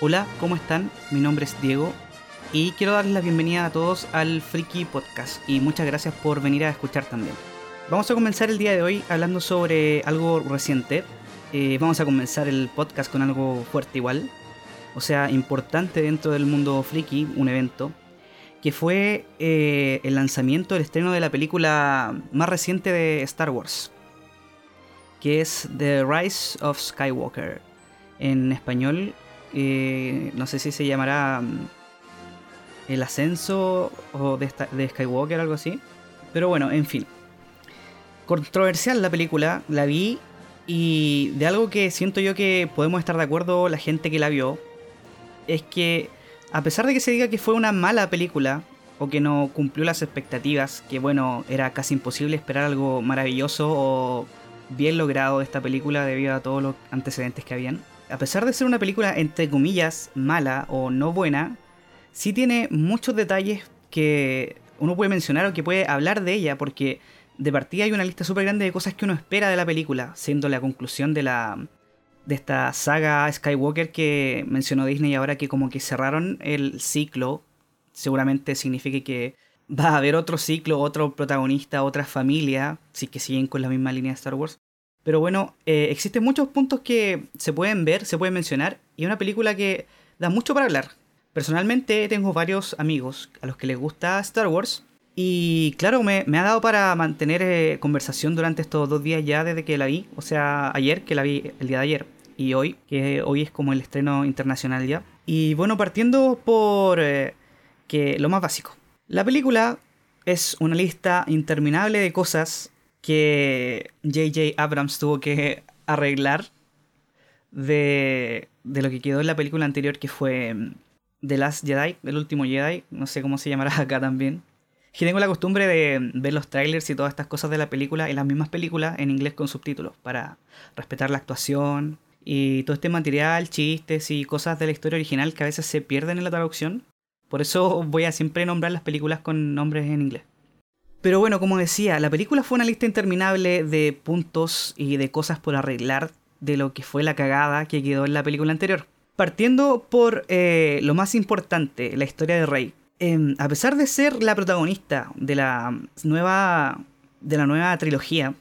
Hola, ¿cómo están? Mi nombre es Diego y quiero darles la bienvenida a todos al Freaky Podcast y muchas gracias por venir a escuchar también. Vamos a comenzar el día de hoy hablando sobre algo reciente. Eh, vamos a comenzar el podcast con algo fuerte igual, o sea, importante dentro del mundo friki, un evento, que fue eh, el lanzamiento, el estreno de la película más reciente de Star Wars, que es The Rise of Skywalker. En español eh, no sé si se llamará mm, El ascenso o de, Skywalker, algo así. Pero bueno, en fin. Controversial la película, la vi y de algo que siento yo que podemos estar de acuerdo la gente que la vio, es que a pesar de que se diga que fue una mala película o que no cumplió las expectativas, que bueno, era casi imposible esperar algo maravilloso o bien logrado de esta película debido a todos los antecedentes que habían a pesar de ser una película entre comillas mala o no buena, sí tiene muchos detalles que uno puede mencionar o que puede hablar de ella, porque de partida hay una lista súper grande de cosas que uno espera de la película, siendo la conclusión de la de esta saga Skywalker que mencionó Disney ahora que como que cerraron el ciclo, seguramente significa que va a haber otro ciclo, otro protagonista, otra familia, si que siguen con la misma línea de Star Wars. Pero bueno, eh, existen muchos puntos que se pueden ver, se pueden mencionar, y es una película que da mucho para hablar. Personalmente tengo varios amigos a los que les gusta Star Wars, y claro, me, ha dado para mantener eh, conversación durante estos dos días ya desde que la vi, o sea, ayer, que la vi el día de ayer, y hoy, que hoy es como el estreno internacional ya. Y bueno, partiendo por eh, que lo más básico. La película es una lista interminable de cosas que J.J. Abrams tuvo que arreglar de, de lo que quedó en la película anterior que fue mm, The Last Jedi, el último Jedi, no sé cómo se llamará acá también. Que tengo la costumbre de ver los trailers y todas estas cosas de la película en las mismas películas en inglés con subtítulos para respetar la actuación y todo este material, chistes y cosas de la historia original que a veces se pierden en la traducción. Por eso voy a siempre nombrar las películas con nombres en inglés. Pero bueno, como decía, la película fue una lista interminable de puntos y de cosas por arreglar de lo que fue la cagada que quedó en la película anterior. Partiendo por eh, lo más importante, la historia de Rey. Em, a pesar de ser la protagonista de la nueva de la nueva trilogía,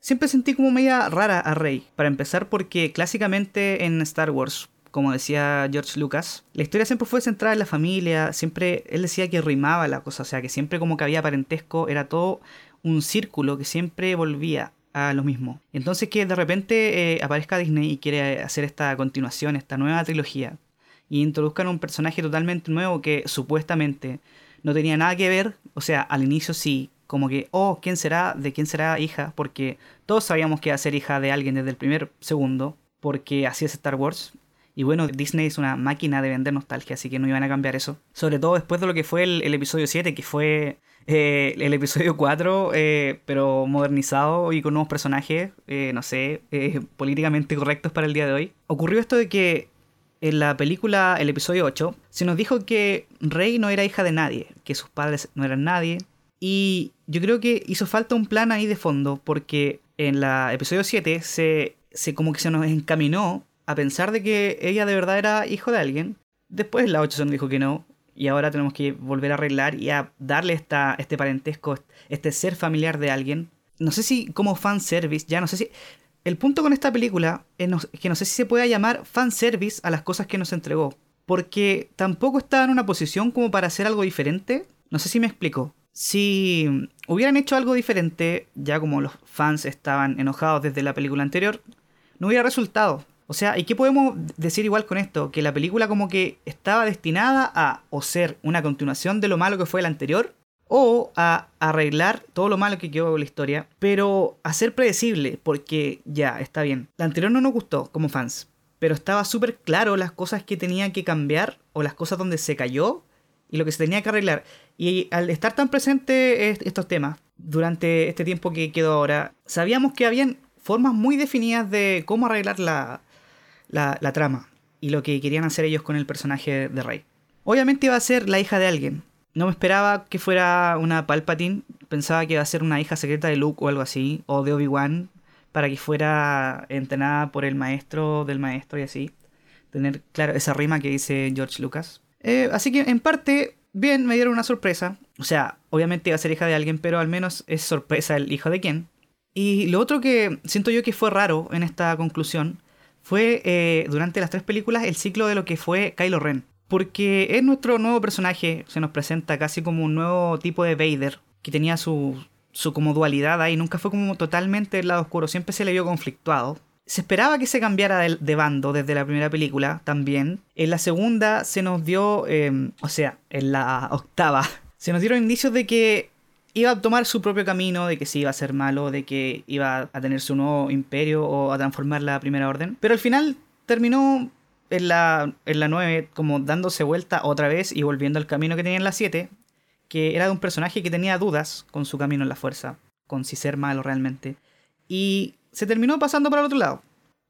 siempre sentí como media rara a Rey. Para empezar, porque clásicamente en Star Wars como decía George Lucas, la historia siempre fue centrada en la familia, siempre él decía que rimaba la cosa, o sea, que siempre como que había parentesco, era todo un círculo que siempre volvía a lo mismo. Entonces que de repente eh, aparezca Disney y quiere hacer esta continuación, esta nueva trilogía, y introduzcan un personaje totalmente nuevo que supuestamente no tenía nada que ver, o sea, al inicio sí, como que, oh, ¿quién será? ¿De quién será hija? Porque todos sabíamos que iba a ser hija de alguien desde el primer segundo, porque así es Star Wars. Y bueno, Disney es una máquina de vender nostalgia, así que no iban a cambiar eso. Sobre todo después de lo que fue el, episodio 7, que fue eh, el episodio 4, eh, pero modernizado y con nuevos personajes, eh, no sé, políticamente correctos para el día de hoy. Ocurrió esto de que en la película, el episodio 8, se nos dijo que Rey no era hija de nadie, que sus padres no eran nadie. Y yo creo que hizo falta un plan ahí de fondo, porque en el episodio 7 se, se como que se nos encaminó a pensar de que ella de verdad era hijo de alguien. Después la 8 se nos dijo que no. Y ahora tenemos que volver a arreglar y a darle esta, este parentesco, este ser familiar de alguien. No sé si como fanservice, ya no sé si... El punto con esta película es que no sé si se puede llamar fanservice a las cosas que nos entregó. Porque tampoco estaba en una posición como para hacer algo diferente. No sé si me explico. Si hubieran hecho algo diferente, ya como los fans estaban enojados desde la película anterior, no hubiera resultado. O sea, ¿y qué podemos decir igual con esto? Que la película como que estaba destinada a o ser una continuación de lo malo que fue la anterior, o a arreglar todo lo malo que quedó en la historia, pero a ser predecible, porque ya, está bien. La anterior no nos gustó como fans, pero estaba súper claro las cosas que tenía que cambiar, o las cosas donde se cayó, y lo que se tenía que arreglar. Y al estar tan presentes estos temas durante este tiempo que quedó ahora, sabíamos que habían formas muy definidas de cómo arreglar la, la, trama y lo que querían hacer ellos con el personaje de Rey. Obviamente iba a ser la hija de alguien. No me esperaba que fuera una Palpatine. Pensaba que iba a ser una hija secreta de Luke o algo así. O de Obi-Wan. Para que fuera entrenada por el maestro del maestro y así. tener, claro, esa rima que dice George Lucas. Eh, así que en parte, bien, me dieron una sorpresa. O sea, obviamente iba a ser hija de alguien, pero al menos es sorpresa el hijo de quién. Y lo otro que siento yo que fue raro en esta conclusión fue eh, durante las tres películas el ciclo de lo que fue Kylo Ren. Porque es nuestro nuevo personaje, se nos presenta casi como un nuevo tipo de Vader, que tenía su, su como dualidad ahí, nunca fue como totalmente el lado oscuro, siempre se le vio conflictuado. Se esperaba que se cambiara de, bando desde la primera película también. En la segunda se nos dio, em, o sea, en la octava, se nos dieron indicios de que iba a tomar su propio camino, de que sí iba a ser malo, de que iba a tener su nuevo imperio o a transformar la primera orden. Pero al final terminó en la, en la 9 como dándose vuelta otra vez y volviendo al camino que tenía en la 7, que era de un personaje que tenía dudas con su camino en la fuerza, con si ser malo realmente. Y se terminó pasando para el otro lado.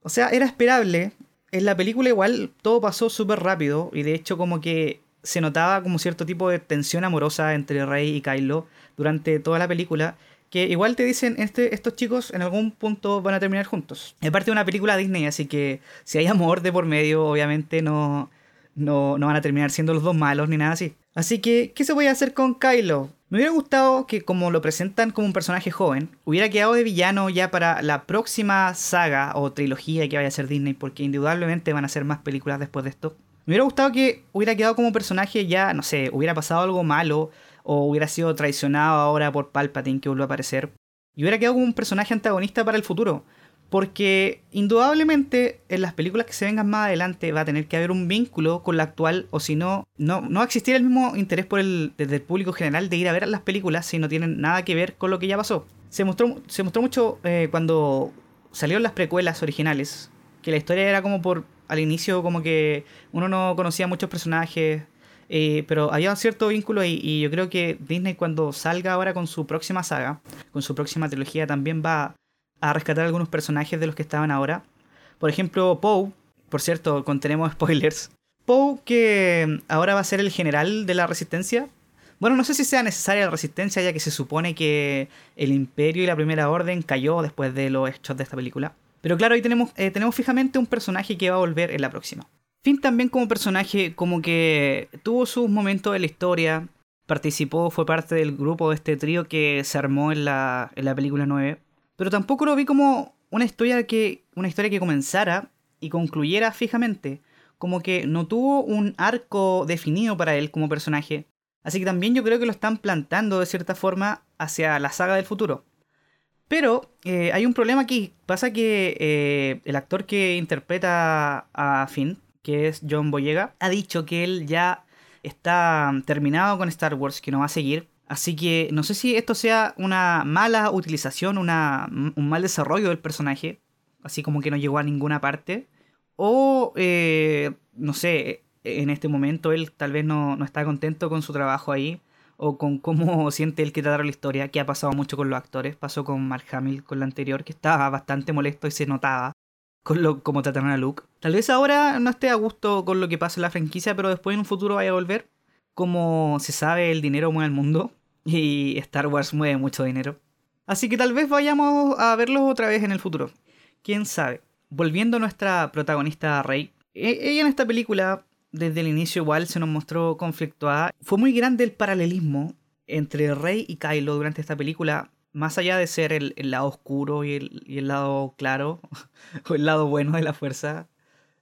O sea, era esperable. En la película igual todo pasó súper rápido y de hecho como que se notaba como cierto tipo de tensión amorosa entre Rey y Kylo durante toda la película que igual te dicen, este, estos chicos en algún punto van a terminar juntos. Es parte de una película Disney, así que si hay amor de por medio, obviamente no, no, no van a terminar siendo los dos malos ni nada así. Así que, ¿qué se puede hacer con Kylo? Me hubiera gustado que, como lo presentan como un personaje joven, hubiera quedado de villano ya para la próxima saga o trilogía que vaya a ser Disney, porque indudablemente van a ser más películas después de esto. Me hubiera gustado que hubiera quedado como personaje ya, no sé, hubiera pasado algo malo, o hubiera sido traicionado ahora por Palpatine que vuelve a aparecer, y hubiera quedado como un personaje antagonista para el futuro. Porque indudablemente en las películas que se vengan más adelante va a tener que haber un vínculo con la actual, o si no, no, no va a existir el mismo interés por el, desde el público general de ir a ver las películas si no tienen nada que ver con lo que ya pasó. Se mostró, se mostró mucho eh, cuando salieron las precuelas originales, que la historia era como por al inicio como que uno no conocía muchos personajes, eh, pero había un cierto vínculo y, y, yo creo que Disney cuando salga ahora con su próxima saga, con su próxima trilogía, también va a rescatar algunos personajes de los que estaban ahora. Por ejemplo, Poe, por cierto, contenemos spoilers. Poe, que ahora va a ser el general de la resistencia. Bueno, no sé si sea necesaria la resistencia, ya que se supone que el imperio y la primera orden cayó después de los hechos de esta película. Pero claro, ahí tenemos, eh, tenemos fijamente un personaje que va a volver en la próxima. Finn también como personaje, como que tuvo sus momentos en la historia, participó, fue parte del grupo de este trío que se armó en la, en la película 9 pero tampoco lo vi como una historia que, una historia que comenzara y concluyera fijamente. Como que no tuvo un arco definido para él como personaje. Así que también yo creo que lo están plantando de cierta forma hacia la saga del futuro. Pero eh, hay un problema aquí. Pasa que eh, el actor que interpreta a Finn, que es John Boyega, ha dicho que él ya está terminado con Star Wars, que no va a seguir, Así que no sé si esto sea una mala utilización, una, un mal desarrollo del personaje, así como que no llegó a ninguna parte, o eh, no sé, en este momento él tal vez no, no, está contento con su trabajo ahí, o con cómo siente él que trataron la historia, que ha pasado mucho con los actores, pasó con Mark Hamill con la anterior, que estaba bastante molesto y se notaba con lo, cómo trataron a Luke. Tal vez ahora no esté a gusto con lo que pasa en la franquicia, pero después en un futuro vaya a volver. Como se sabe, el dinero mueve el mundo y Star Wars mueve mucho dinero. Así que tal vez vayamos a verlos otra vez en el futuro. Quién sabe. Volviendo a nuestra protagonista Rey, e-, ella en esta película, desde el inicio igual se nos mostró conflictuada. Fue muy grande el paralelismo entre Rey y Kylo durante esta película, más allá de ser el, lado oscuro y el, lado claro, o el lado bueno de la fuerza,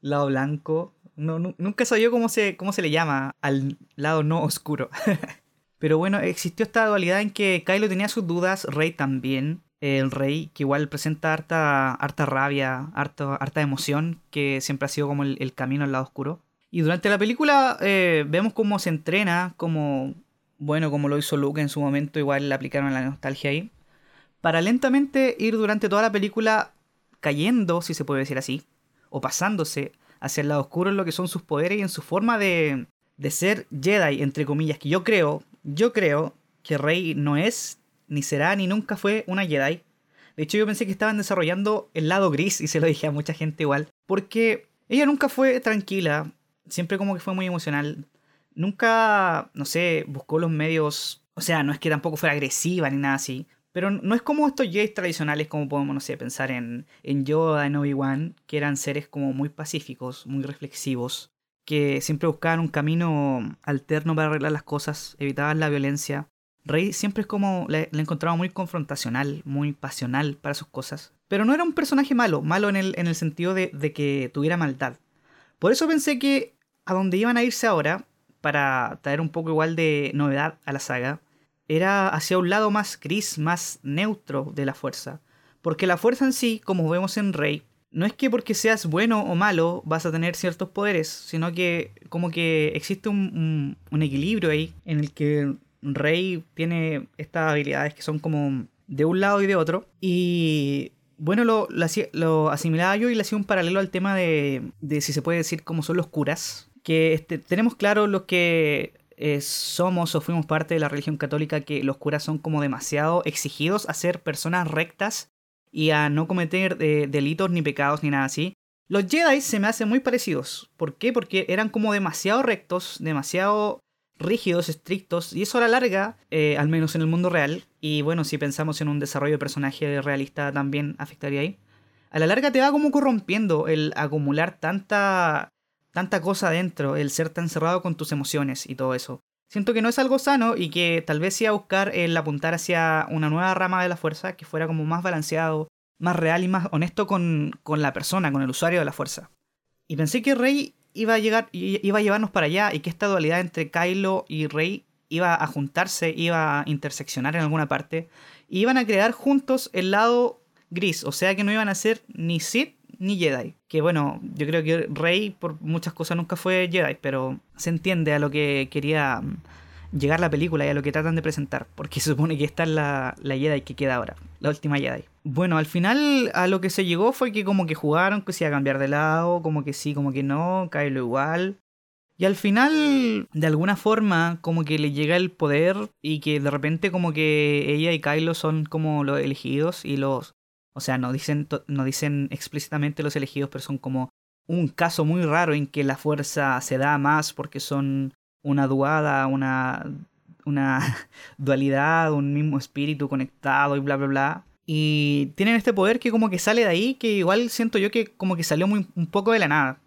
lado blanco. No, nunca sabía cómo se, cómo se le llama al lado no oscuro. Pero bueno, existió esta dualidad en que Kylo tenía sus dudas, Rey también. El Rey, que igual presenta harta, harta rabia, harta, harta emoción, que siempre ha sido como el, camino al lado oscuro. Y durante la película eh, vemos cómo se entrena, como, bueno, como lo hizo Luke en su momento, igual le aplicaron la nostalgia ahí. Para lentamente ir durante toda la película cayendo, si se puede decir así, o pasándose hacia el lado oscuro en lo que son sus poderes y en su forma de, de ser Jedi, entre comillas, que yo creo, yo creo que Rey no es, ni será, ni nunca fue una Jedi. De hecho, yo pensé que estaban desarrollando el lado gris, y se lo dije a mucha gente igual, porque ella nunca fue tranquila, siempre como que fue muy emocional. Nunca, no sé, buscó los medios, o sea, no es que tampoco fuera agresiva ni nada así, Pero no es como estos Jedi tradicionales, como podemos, no sé, pensar en, en Yoda, en Obi-Wan, que eran seres como muy pacíficos, muy reflexivos, que siempre buscaban un camino alterno para arreglar las cosas, evitaban la violencia. Rey siempre es como, le, encontraba muy confrontacional, muy pasional para sus cosas. Pero no era un personaje malo, malo en el, en el sentido de, de que tuviera maldad. Por eso pensé que a donde iban a irse ahora, para traer un poco igual de novedad a la saga, era hacia un lado más gris, más neutro de la fuerza. Porque la fuerza en sí, como vemos en Rey, no es que porque seas bueno o malo vas a tener ciertos poderes, sino que como que existe un, equilibrio ahí en el que Rey tiene estas habilidades que son como de un lado y de otro. Y bueno, lo, lo, asimilaba yo y le hacía un paralelo al tema de, de si se puede decir cómo son los curas. Que este, tenemos claro los que eh, somos o fuimos parte de la religión católica que los curas son como demasiado exigidos a ser personas rectas y a no cometer eh, delitos ni pecados ni nada así. Los Jedi se me hacen muy parecidos. ¿Por qué? Porque eran como demasiado rectos, demasiado rígidos, estrictos, y eso a la larga, eh, al menos en el mundo real, y bueno, si pensamos en un desarrollo de personaje realista también afectaría ahí, a la larga te va como corrompiendo el acumular tanta tanta cosa adentro, el ser tan cerrado con tus emociones y todo eso. Siento que no es algo sano y que tal vez sea buscar el apuntar hacia una nueva rama de la fuerza que fuera como más balanceado, más real y más honesto con, con la persona, con el usuario de la fuerza. Y pensé que Rey iba a llegar, iba a llevarnos para allá y que esta dualidad entre Kylo y Rey iba a juntarse, iba a interseccionar en alguna parte, y iban a crear juntos el lado gris, o sea que no iban a ser ni Sith ni Jedi. Que bueno, yo creo que Rey por muchas cosas nunca fue Jedi, pero se entiende a lo que quería mm, llegar la película y a lo que tratan de presentar, porque se supone que esta es la, la Jedi que queda ahora, la última Jedi. Bueno, al final a lo que se llegó fue que como que jugaron, que se iba a cambiar de lado, como que sí, como que no, Kylo igual. Y al final, de alguna forma, como que le llega el poder y que de repente como que ella y Kylo son como los elegidos y los o sea, no dicen, no dicen explícitamente los elegidos, pero son como un caso muy raro en que la fuerza se da más porque son una duada, una, una dualidad, un mismo espíritu conectado y bla, bla, bla. Y tienen este poder que como que sale de ahí, que igual siento yo que como que salió muy, un poco de la nada.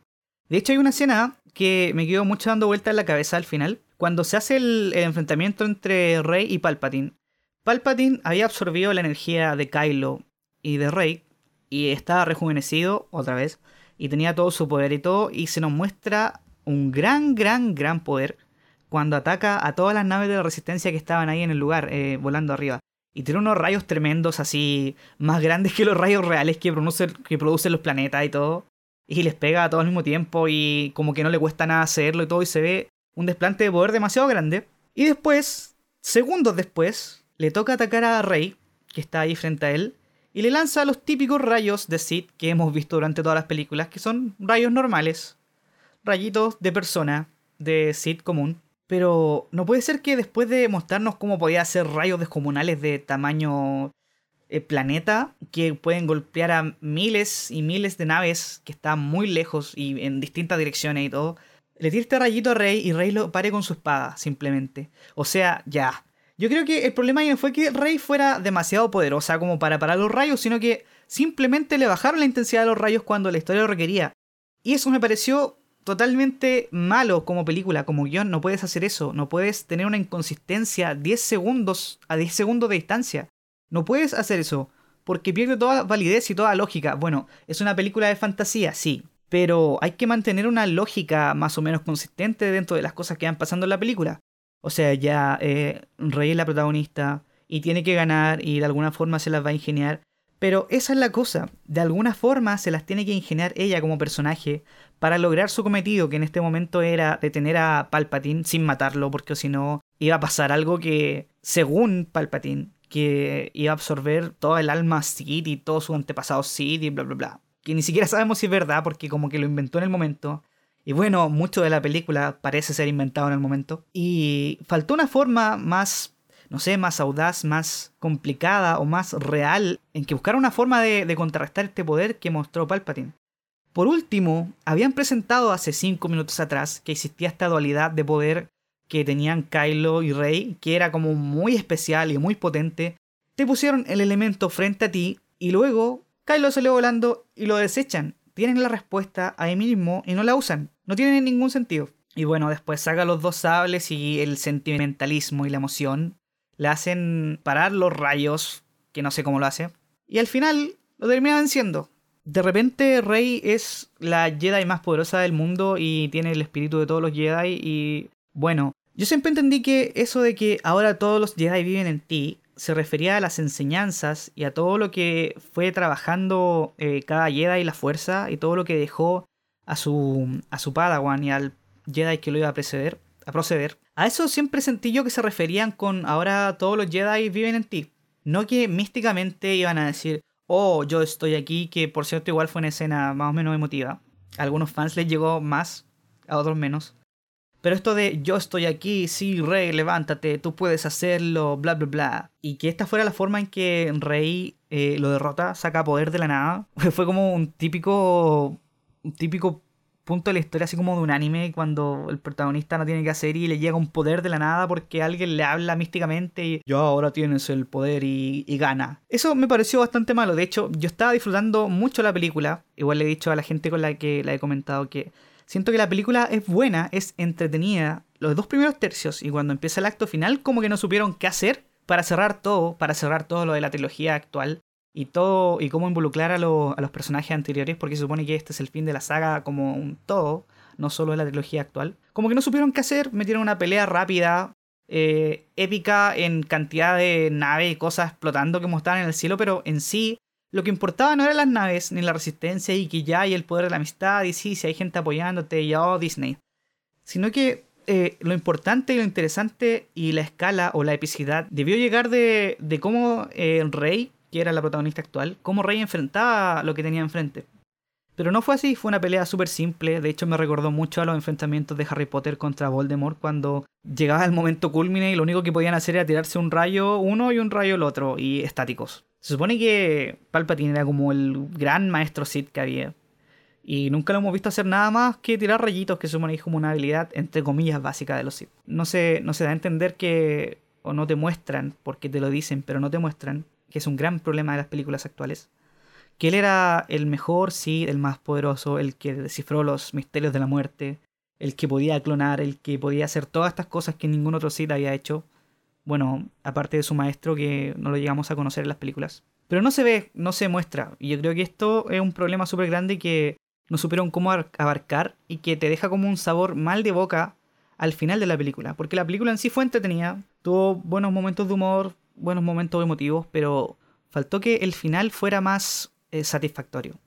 De hecho hay una escena que me quedó mucho dando vuelta en la cabeza al final, cuando se hace el, el enfrentamiento entre Rey y Palpatine. Palpatine había absorbido la energía de Kylo y de Rey, y estaba rejuvenecido otra vez, y tenía todo su poder y todo, y se nos muestra un gran, gran, gran poder cuando ataca a todas las naves de la resistencia que estaban ahí en el lugar, eh, volando arriba. Y tiene unos rayos tremendos así, más grandes que los rayos reales que producen, que producen los planetas y todo. Y les pega a todo al mismo tiempo y como que no le cuesta nada hacerlo y todo y se ve un desplante de poder demasiado grande. Y después, segundos después, le toca atacar a Rey, que está ahí frente a él, y le lanza los típicos rayos de Sid que hemos visto durante todas las películas, que son rayos normales, rayitos de persona, de Sid común. Pero no puede ser que después de mostrarnos cómo podía hacer rayos descomunales de tamaño eh, planeta, que pueden golpear a miles y miles de naves que están muy lejos y en distintas direcciones y todo, le tira este rayito a Rey y Rey lo pare con su espada, simplemente. O sea, ya, yo creo que el problema no fue que Rey fuera demasiado poderosa como para parar los rayos, sino que simplemente le bajaron la intensidad de los rayos cuando la historia lo requería. Y eso me pareció totalmente malo como película, como guion. No puedes hacer eso, no puedes tener una inconsistencia 10 segundos a 10 segundos de distancia. No puedes hacer eso, porque pierde toda validez y toda lógica. Bueno, es una película de fantasía, sí, pero hay que mantener una lógica más o menos consistente dentro de las cosas que van pasando en la película. O sea, ya eh, Rey es la protagonista y tiene que ganar y de alguna forma se las va a ingeniar. Pero esa es la cosa, de alguna forma se las tiene que ingeniar ella como personaje para lograr su cometido, que en este momento era detener a Palpatine sin matarlo, porque si no iba a pasar algo que, según Palpatine, que iba a absorber todo el alma Sith y todo su antepasado Sith y bla bla bla. Que ni siquiera sabemos si es verdad, porque como que lo inventó en el momento. Y bueno, mucho de la película parece ser inventado en el momento. Y faltó una forma más, no sé, más audaz, más complicada o más real en que buscara una forma de, contrarrestar este poder que mostró Palpatine. Por último, habían presentado hace 5 minutos atrás que existía esta dualidad de poder que tenían Kylo y Rey, que era como muy especial y muy potente. te pusieron el elemento frente a ti y luego Kylo salió volando y lo desechan. Tienen la respuesta ahí mismo y no la usan. No tiene ningún sentido. Y bueno, después saca los dos sables y el sentimentalismo y la emoción le hacen parar los rayos, que no sé cómo lo hace. Y al final lo termina venciendo. De repente Rey es la Jedi más poderosa del mundo y tiene el espíritu de todos los Jedi y bueno, yo siempre entendí que eso de que ahora todos los Jedi viven en ti se refería a las enseñanzas y a todo lo que fue trabajando eh, cada Jedi y la fuerza y todo lo que dejó a su, a su Padawan y al Jedi que lo iba a preceder, a proceder. A eso siempre sentí yo que se referían con ahora todos los Jedi viven en ti. No que místicamente iban a decir, oh, yo estoy aquí, que por cierto igual fue una escena más o menos emotiva. A algunos fans les llegó más, a otros menos. Pero esto de yo estoy aquí, sí, Rey, levántate, tú puedes hacerlo, bla, bla, bla. Y que esta fuera la forma en que Rey eh, lo derrota, saca poder de la nada. Fue como un típico, un típico punto de la historia, así como de un anime, cuando el protagonista no tiene que hacer y le llega un poder de la nada porque alguien le habla místicamente y yo ahora tienes el poder y, y gana. Eso me pareció bastante malo. De hecho, yo estaba disfrutando mucho la película. Igual le he dicho a la gente con la que la he comentado que siento que la película es buena, es entretenida. Los dos primeros tercios y cuando empieza el acto final, como que no supieron qué hacer para cerrar todo, para cerrar todo lo de la trilogía actual y todo y cómo involucrar a, los personajes anteriores porque se supone que este es el fin de la saga como un todo no solo de la trilogía actual como que no supieron qué hacer metieron una pelea rápida eh, épica en cantidad de naves y cosas explotando que estaban en el cielo pero en sí lo que importaba no eran las naves ni la resistencia y que ya hay el poder de la amistad y sí si hay gente apoyándote y oh Disney sino que eh, lo importante y lo interesante y la escala o la epicidad debió llegar de, de cómo eh, el rey que era la protagonista actual, cómo Rey enfrentaba lo que tenía enfrente. Pero no fue así, fue una pelea súper simple, de hecho me recordó mucho a los enfrentamientos de Harry Potter contra Voldemort cuando llegaba el momento culmine y lo único que podían hacer era tirarse un rayo uno y un rayo el otro, y estáticos. Se supone que Palpatine era como el gran maestro Sith que había. Y nunca lo hemos visto hacer nada más que tirar rayitos, que supone que es como una habilidad, entre comillas, básica de los Sith. No se, no se da a entender que, o no te muestran, porque te lo dicen, pero no te muestran, que es un gran problema de las películas actuales, que él era el mejor, sí, el más poderoso, el que descifró los misterios de la muerte, el que podía clonar, el que podía hacer todas estas cosas que ningún otro Sith había hecho. Bueno, aparte de su maestro que no lo llegamos a conocer en las películas. Pero no se ve, no se muestra. Y yo creo que esto es un problema súper grande que no supieron cómo abarcar y que te deja como un sabor mal de boca al final de la película. Porque la película en sí fue entretenida, tuvo buenos momentos de humor, buenos momentos emotivos, pero faltó que el final fuera más eh, satisfactorio.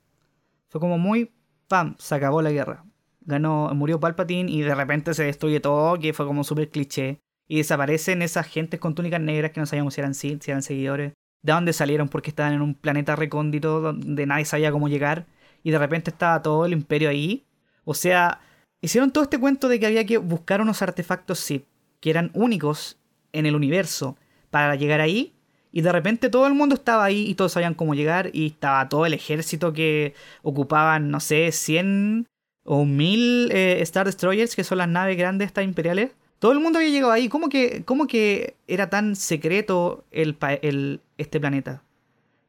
Fue como muy, ¡pam!, se acabó la guerra. Ganó, murió Palpatine y de repente se destruye todo, que fue como súper cliché. Y desaparecen esas gentes con túnicas negras que no sabíamos si eran si eran seguidores. De dónde salieron porque estaban en un planeta recóndito donde nadie sabía cómo llegar. Y de repente estaba todo el imperio ahí. O sea, hicieron todo este cuento de que había que buscar unos artefactos Sith, que eran únicos en el universo para llegar ahí. Y de repente todo el mundo estaba ahí y todos sabían cómo llegar y estaba todo el ejército que ocupaban, no sé, 100 o 1000 eh, Star Destroyers, que son las naves grandes estas imperiales. Todo el mundo había llegado ahí. ¿Cómo que, cómo que era tan secreto el, este planeta?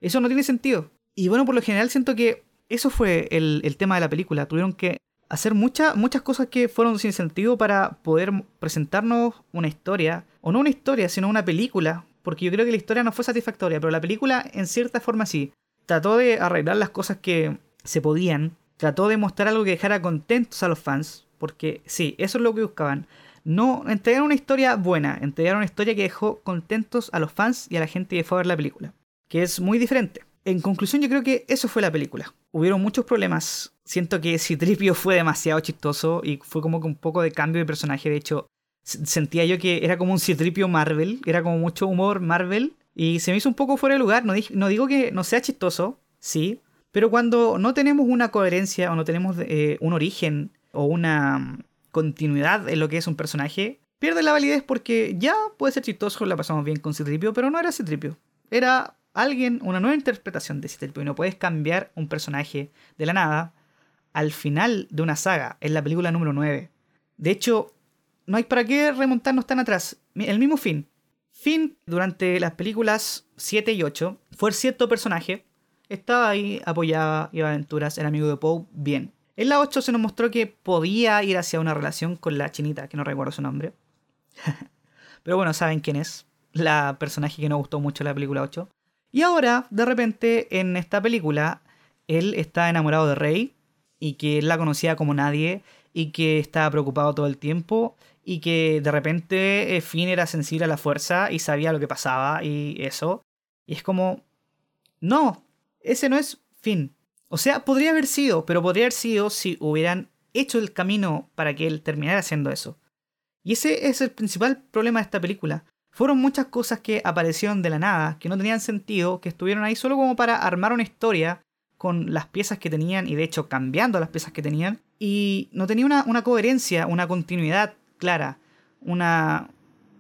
Eso no tiene sentido. Y bueno, por lo general siento que eso fue el, el tema de la película. Tuvieron que hacer muchas muchas cosas que fueron sin sentido para poder presentarnos una historia o no una historia, sino una película, porque yo creo que la historia no fue satisfactoria, pero la película en cierta forma sí. Trató de arreglar las cosas que se podían, trató de mostrar algo que dejara contentos a los fans, porque sí, eso es lo que buscaban. No entregar una historia buena, entregar una historia que dejó contentos a los fans y a la gente que fue a ver la película, que es muy diferente. En conclusión, yo creo que eso fue la película. Hubieron muchos problemas. Siento que Citripio fue demasiado chistoso y fue como que un poco de cambio de personaje. De hecho, sentía yo que era como un citripio Marvel, era como mucho humor Marvel, y se me hizo un poco fuera de lugar. No, digo que no sea chistoso, sí, pero cuando no tenemos una coherencia o no tenemos eh, un origen o una mm, continuidad en lo que es un personaje, pierde la validez porque ya puede ser chistoso, la pasamos bien con Citripio, pero no era Citripio. Era alguien, una nueva interpretación de Citripio, y no puedes cambiar un personaje de la nada al final de una saga, en la película número 9. De hecho, no hay para qué remontarnos tan atrás. El mismo fin. Finn, durante las películas 7 y 8, fue cierto personaje. Estaba ahí, apoyaba, iba aventuras, era amigo de Poe, bien. En la 8 se nos mostró que podía ir hacia una relación con la chinita, que no recuerdo su nombre. Pero bueno, saben quién es. La personaje que no gustó mucho la película 8. Y ahora, de repente, en esta película, él está enamorado de Rey y que él la conocía como nadie y que estaba preocupado todo el tiempo y que de repente eh, Finn era sensible a la fuerza y sabía lo que pasaba y eso. Y es como, no, ese no es Finn. O sea, podría haber sido, pero podría haber sido si hubieran hecho el camino para que él terminara haciendo eso. Y ese es el principal problema de esta película. Fueron muchas cosas que aparecieron de la nada, que no tenían sentido, que estuvieron ahí solo como para armar una historia con las piezas que tenían y de hecho cambiando las piezas que tenían. Y no tenía una, una coherencia, una continuidad clara, una...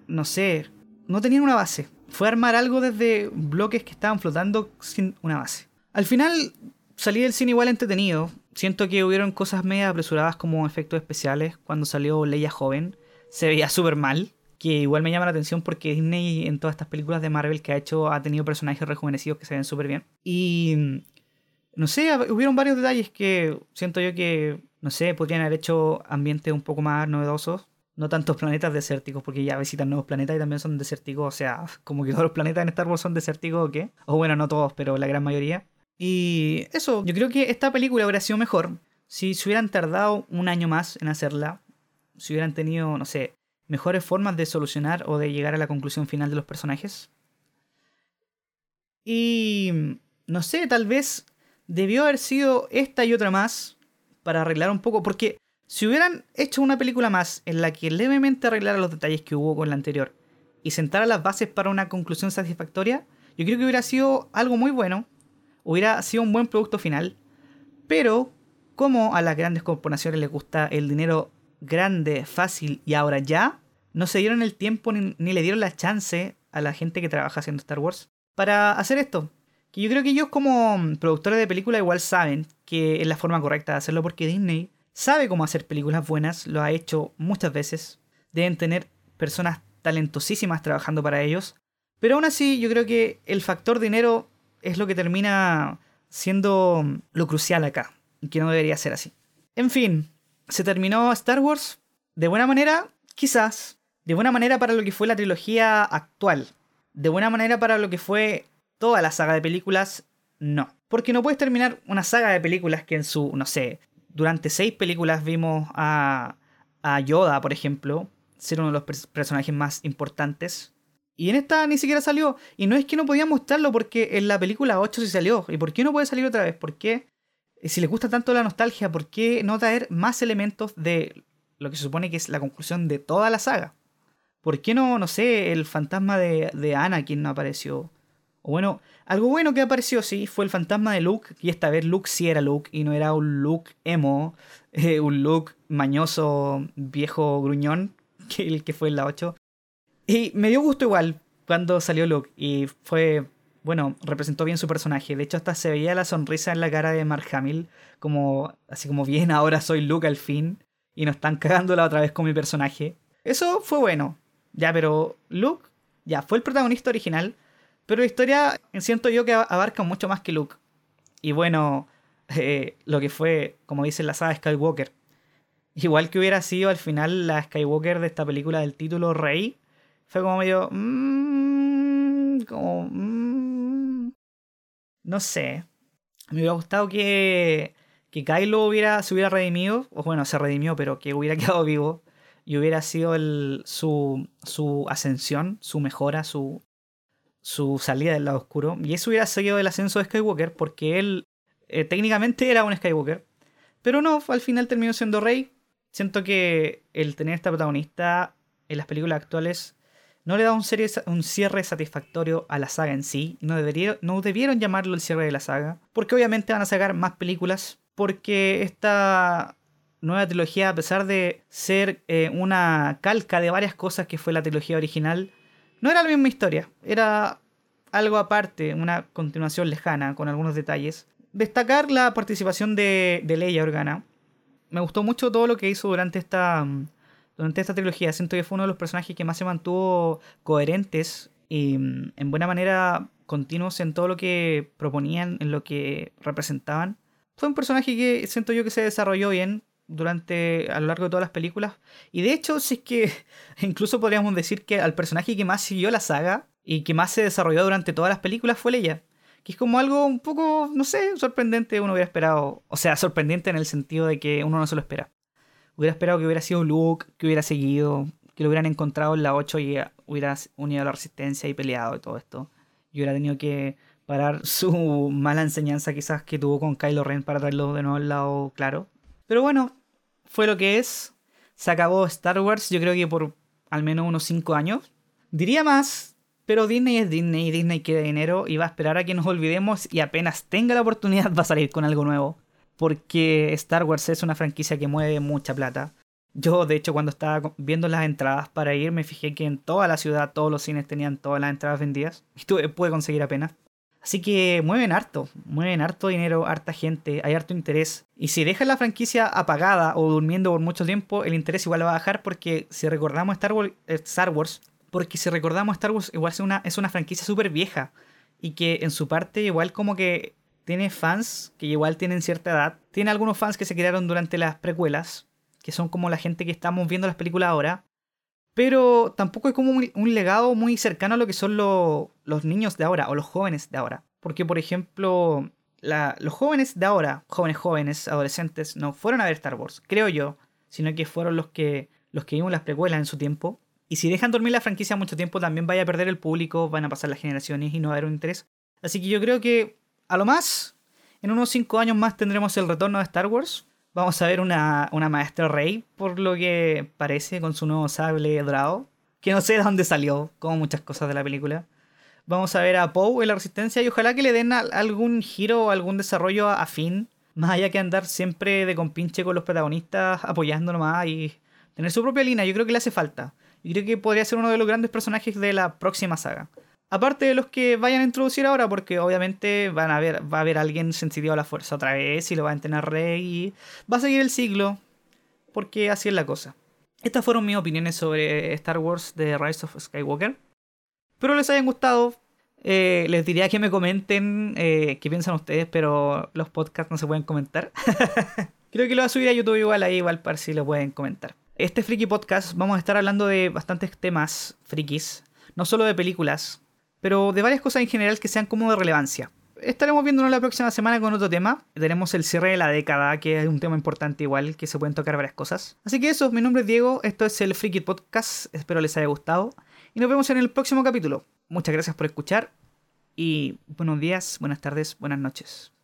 no sé, no tenían una base. Fue armar algo desde bloques que estaban flotando sin una base. Al final salí del cine igual entretenido. Siento que hubieron cosas medio apresuradas como efectos especiales cuando salió Leia joven. Se veía súper mal. Que igual me llama la atención porque Disney en todas estas películas de Marvel que ha hecho ha tenido personajes rejuvenecidos que se ven súper bien. Y no sé, hubieron varios detalles que siento yo que, no sé, podrían haber hecho ambientes un poco más novedosos. No tantos planetas desérticos, porque ya visitan nuevos planetas y también son desérticos. O sea, como que todos los planetas en Star Wars son desérticos o qué. O bueno, no todos, pero la gran mayoría. Y eso, yo creo que esta película habría sido mejor si se hubieran tardado un año más en hacerla. Si hubieran tenido, no sé, mejores formas de solucionar o de llegar a la conclusión final de los personajes. Y no sé, tal vez debió haber sido esta y otra más para arreglar un poco, porque si hubieran hecho una película más en la que levemente arreglara los detalles que hubo con la anterior y sentara las bases para una conclusión satisfactoria, yo creo que hubiera sido algo muy bueno, hubiera sido un buen producto final, pero como a las grandes corporaciones les gusta el dinero grande, fácil y ahora ya, no se dieron el tiempo ni, ni le dieron la chance a la gente que trabaja haciendo Star Wars para hacer esto. Que yo creo que ellos como productores de película igual saben que es la forma correcta de hacerlo porque Disney sabe cómo hacer películas buenas, lo ha hecho muchas veces. Deben tener personas talentosísimas trabajando para ellos. Pero aún así yo creo que el factor dinero es lo que termina siendo lo crucial acá. Y que no debería ser así. En fin, se terminó Star Wars. De buena manera, quizás. De buena manera para lo que fue la trilogía actual. De buena manera para lo que fue toda la saga de películas, no. Porque no puedes terminar una saga de películas que en su, no sé, durante seis películas vimos a, a Yoda, por ejemplo, ser uno de los personajes más importantes. Y en esta ni siquiera salió. Y no es que no podía mostrarlo porque en la película 8 sí salió. ¿Y por qué no puede salir otra vez? ¿Por qué? Eh, si les gusta tanto la nostalgia, ¿por qué no traer más elementos de lo que se supone que es la conclusión de toda la saga? ¿Por qué no, no sé, el fantasma de, de Anakin no apareció? O bueno, algo bueno que apareció, sí, fue el fantasma de Luke. Y esta vez Luke sí era Luke y no era un Luke emo, eh, un Luke mañoso, viejo, gruñón, que el que fue en la 8. Y me dio gusto igual cuando salió Luke. Y fue, bueno, representó bien su personaje. De hecho, hasta se veía la sonrisa en la cara de Mark Hamill. Como, así como bien, ahora soy Luke al fin. Y no están cagándola otra vez con mi personaje. Eso fue bueno. Ya, pero Luke, ya, fue el protagonista original pero la historia siento yo que abarca mucho más que Luke. Y bueno, eh, lo que fue, como dice la saga Skywalker. Igual que hubiera sido al final la Skywalker de esta película del título Rey, fue como medio... Mmm, como... Mmm, no sé. Me hubiera gustado que, que Kylo hubiera, se hubiera redimido, o bueno, se redimió, pero que hubiera quedado vivo y hubiera sido su, su ascensión, su mejora, su, su salida del lado oscuro. Y eso hubiera seguido el ascenso de Skywalker, porque él eh, técnicamente era un Skywalker. Pero no, al final terminó siendo rey. Siento que el tener esta protagonista en las películas actuales no le da un, cierre satisfactorio a la saga en sí. No, no debieron llamarlo el cierre de la saga. Porque obviamente van a sacar más películas. Porque esta nueva trilogía, a pesar de ser eh, una calca de varias cosas que fue la trilogía original, no era la misma historia, era algo aparte, una continuación lejana, con algunos detalles. Destacar la participación de, Leia Organa. Me gustó mucho todo lo que hizo durante esta, durante esta trilogía. Siento que fue uno de los personajes que más se mantuvo coherentes y mm, en buena manera continuos en todo lo que proponían, en lo que representaban. Fue un personaje que siento yo que se desarrolló bien durante a lo largo de todas las películas. Y de hecho, si es que incluso podríamos decir que al personaje que más siguió la saga y que más se desarrolló durante todas las películas fue Leia. Que es como algo un poco, no sé, sorprendente, uno hubiera esperado. O sea, sorprendente en el sentido de que uno no se lo espera. Hubiera esperado que hubiera sido Luke, que hubiera seguido, que lo hubieran encontrado en la 8 y hubiera unido a la resistencia y peleado y todo esto. Y hubiera tenido que parar su mala enseñanza quizás que tuvo con Kylo Ren para traerlo de nuevo al lado claro. Pero bueno, fue lo que es. Se acabó Star Wars, yo creo que por al menos unos 5 años. Diría más, pero Disney es Disney y Disney quiere dinero y va a esperar a que nos olvidemos y apenas tenga la oportunidad va a salir con algo nuevo. Porque Star Wars es una franquicia que mueve mucha plata. Yo, de hecho, cuando estaba viendo las entradas para ir, me fijé que en toda la ciudad todos los cines tenían todas las entradas vendidas. Y tuve, pude conseguir apenas. Así que mueven harto, mueven harto dinero, harta gente, hay harto interés. Y si dejan la franquicia apagada o durmiendo por mucho tiempo, el interés igual va a bajar porque si recordamos Star Wars, eh, Star Wars porque si recordamos Star Wars igual es una, es una franquicia súper vieja y que en su parte igual como que tiene fans que igual tienen cierta edad. Tiene algunos fans que se crearon durante las precuelas, que son como la gente que estamos viendo las películas ahora. Pero tampoco es como un, legado muy cercano a lo que son los niños de ahora o los jóvenes de ahora. Porque, por ejemplo, los jóvenes de ahora, jóvenes jóvenes, adolescentes, no fueron a ver Star Wars, creo yo, sino que fueron los que, los que vimos las precuelas en su tiempo. Y si dejan dormir la franquicia mucho tiempo, también vaya a perder el público, van a pasar las generaciones y no va a haber un interés. Así que yo creo que, a lo más, en unos 5 años más tendremos el retorno de Star Wars Vamos a ver una, una maestra Rey, por lo que parece, con su nuevo sable dorado. Que no sé de dónde salió, como muchas cosas de la película. Vamos a ver a Poe en la Resistencia y ojalá que le den algún giro o algún desarrollo a, Finn. Más allá que andar siempre de compinche con los protagonistas, apoyándolo más y tener su propia línea. Yo creo que le hace falta. Y creo que podría ser uno de los grandes personajes de la próxima saga. Aparte de los que vayan a introducir ahora, porque obviamente van a va a haber alguien sentido a la fuerza otra vez y lo va a entrenar Rey y va a seguir el siglo, porque así es la cosa. Estas fueron mis opiniones sobre Star Wars de Rise of Skywalker. Espero les hayan gustado. Eh, les diría que me comenten eh, qué piensan ustedes, pero los podcasts no se pueden comentar. Creo que lo voy a subir a YouTube igual ahí, igual para si lo pueden comentar. Este Friki Podcast vamos a estar hablando de bastantes temas frikis, no solo de películas, pero de varias cosas en general que sean como de relevancia. Estaremos viéndonos la próxima semana con otro tema. Tenemos el cierre de la década, que es un tema importante igual, que se pueden tocar varias cosas. Así que eso, mi nombre es Diego, esto es el Freaky Podcast, espero les haya gustado. Y nos vemos en el próximo capítulo. Muchas gracias por escuchar y buenos días, buenas tardes, buenas noches.